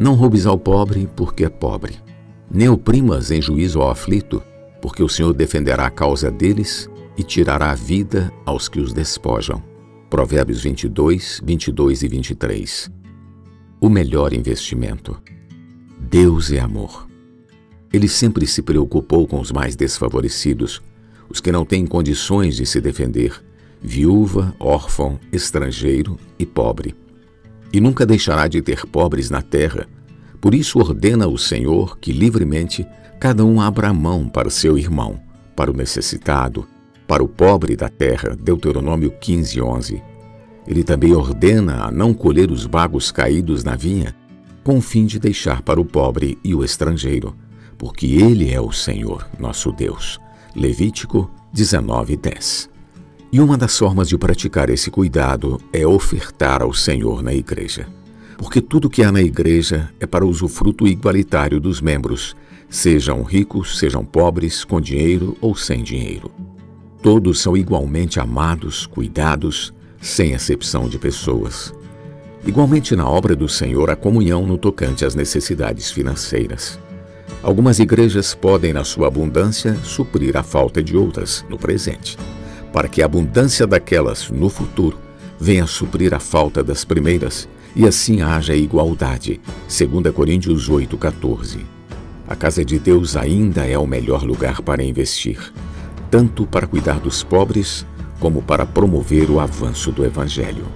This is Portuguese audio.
Não roubes ao pobre, porque é pobre, nem oprimas em juízo ao aflito, porque o Senhor defenderá a causa deles e tirará a vida aos que os despojam. Provérbios 22, 22 e 23. O melhor investimento. Deus é amor. Ele sempre se preocupou com os mais desfavorecidos, os que não têm condições de se defender, viúva, órfão, estrangeiro e pobre. E nunca deixará de ter pobres na terra. Por isso ordena o Senhor que livremente cada um abra a mão para seu irmão, para o necessitado, para o pobre da terra. Deuteronômio 15, 11. Ele também ordena a não colher os bagos caídos na vinha, com o fim de deixar para o pobre e o estrangeiro, porque ele é o Senhor, nosso Deus. Levítico 19, 10. E uma das formas de praticar esse cuidado é ofertar ao Senhor na igreja. Porque tudo que há na igreja é para usufruto igualitário dos membros, sejam ricos, sejam pobres, com dinheiro ou sem dinheiro. Todos são igualmente amados, cuidados, sem exceção de pessoas. Igualmente na obra do Senhor, a comunhão no tocante às necessidades financeiras. Algumas igrejas podem, na sua abundância, suprir a falta de outras no presente para que a abundância daquelas no futuro venha suprir a falta das primeiras e assim haja igualdade. 2 Coríntios 8:14. A casa de Deus ainda é o melhor lugar para investir, tanto para cuidar dos pobres como para promover o avanço do evangelho.